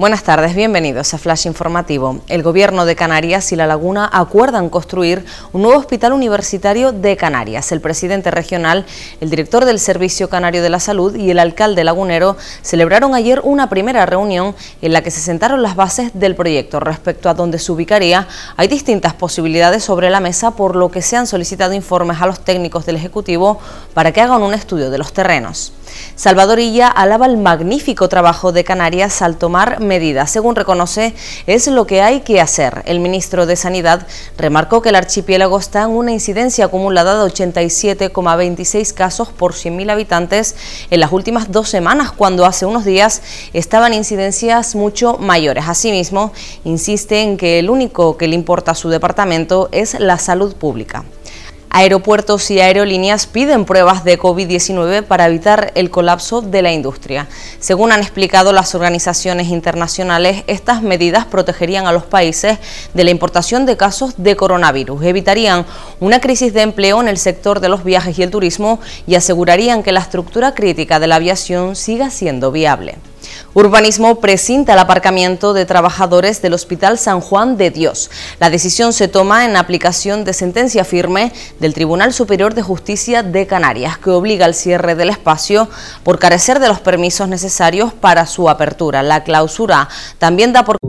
Buenas tardes, bienvenidos a Flash Informativo. El Gobierno de Canarias y La Laguna acuerdan construir un nuevo hospital universitario de Canarias. El presidente regional, el director del Servicio Canario de la Salud y el alcalde lagunero celebraron ayer una primera reunión en la que se sentaron las bases del proyecto. Respecto a dónde se ubicaría, hay distintas posibilidades sobre la mesa, por lo que se han solicitado informes a los técnicos del Ejecutivo para que hagan un estudio de los terrenos. Salvador Illa alaba el magnífico trabajo de Canarias al tomar medidas. Según reconoce, es lo que hay que hacer. El ministro de Sanidad remarcó que el archipiélago está en una incidencia acumulada de 87,26 casos por 100.000 habitantes en las últimas dos semanas, cuando hace unos días estaban incidencias mucho mayores. Asimismo, insiste en que el único que le importa a su departamento es la salud pública. Aeropuertos y aerolíneas piden pruebas de COVID-19 para evitar el colapso de la industria. Según han explicado las organizaciones internacionales, estas medidas protegerían a los países de la importación de casos de coronavirus, evitarían una crisis de empleo en el sector de los viajes y el turismo y asegurarían que la estructura crítica de la aviación siga siendo viable. Urbanismo presinta el aparcamiento de trabajadores del Hospital San Juan de Dios. La decisión se toma en aplicación de sentencia firme del Tribunal Superior de Justicia de Canarias, que obliga al cierre del espacio por carecer de los permisos necesarios para su apertura. La clausura también da por